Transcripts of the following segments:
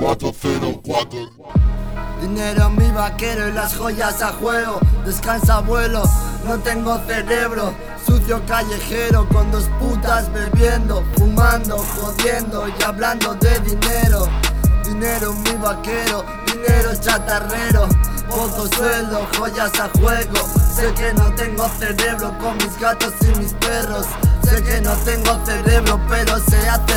404 Dinero mi vaquero y las joyas a juego. Descansa abuelo, no tengo cerebro. Sucio callejero con dos putas bebiendo, fumando, jodiendo y hablando de dinero. Dinero mi vaquero, dinero chatarrero. Poco sueldo, joyas a juego. Sé que no tengo cerebro con mis gatos y mis perros. Sé que no tengo cerebro, pero hacer dinero.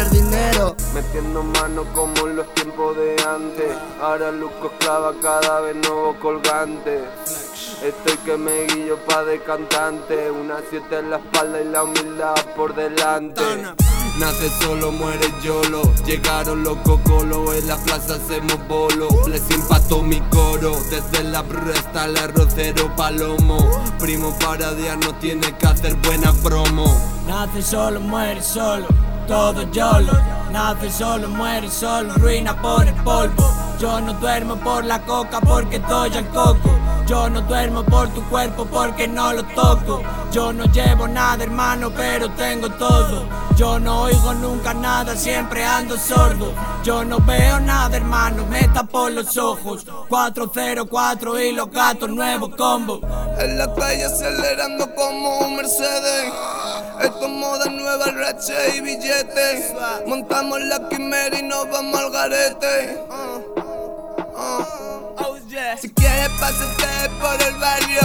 Metiendo mano como en los tiempos de antes. Ahora luzco esclava cada vez nuevo colgante. Estoy que me guillo pa' de cantante. Una siete en la espalda y la humildad por delante. Nace solo, muere yolo. Llegaron los cocolos, en la plaza hacemos bolo. Les impactó mi coro, desde la brr hasta el arrocero palomo. Primo para día no tiene que hacer buena promo. Nace solo, muere solo, todo yolo. Nace solo, muere solo, ruina por el polvo. Yo no duermo por la coca porque doy al coco. Yo no duermo por tu cuerpo porque no lo toco. Yo no llevo nada, hermano, pero tengo todo. Yo no oigo nunca nada, siempre ando sordo. Yo no veo nada, hermano, me tapo los ojos. 404 y los gatos, nuevo combo. En la calle acelerando como un Mercedes. Esto moda nueva, rache y billete. Montamos la quimera y nos vamos al garete. Si quieres pásate por el barrio,